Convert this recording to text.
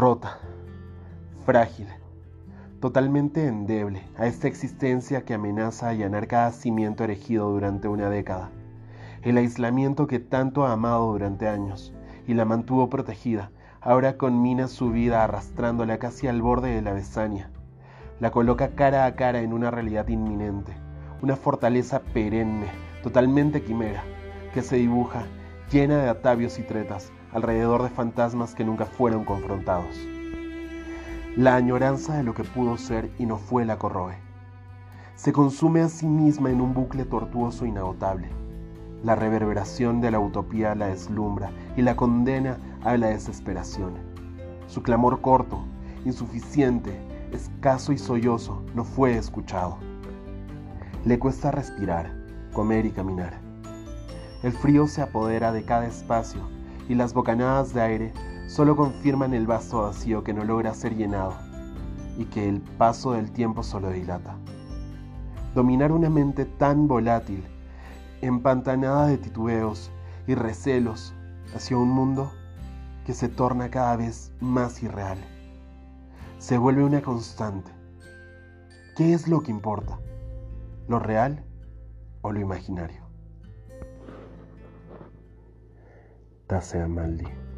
rota, frágil, totalmente endeble a esta existencia que amenaza allanar cada cimiento erigido durante una década. El aislamiento que tanto ha amado durante años y la mantuvo protegida, ahora conmina su vida arrastrándola casi al borde de la besania. La coloca cara a cara en una realidad inminente, una fortaleza perenne, totalmente quimera, que se dibuja llena de atavios y tretas alrededor de fantasmas que nunca fueron confrontados. La añoranza de lo que pudo ser y no fue la corroe. Se consume a sí misma en un bucle tortuoso e inagotable. La reverberación de la utopía la deslumbra y la condena a la desesperación. Su clamor corto, insuficiente, escaso y sollozo no fue escuchado. Le cuesta respirar, comer y caminar. El frío se apodera de cada espacio y las bocanadas de aire solo confirman el vaso vacío que no logra ser llenado y que el paso del tiempo solo dilata. Dominar una mente tan volátil, empantanada de titubeos y recelos hacia un mundo que se torna cada vez más irreal. Se vuelve una constante. ¿Qué es lo que importa? ¿Lo real o lo imaginario? That's tasse à Mali.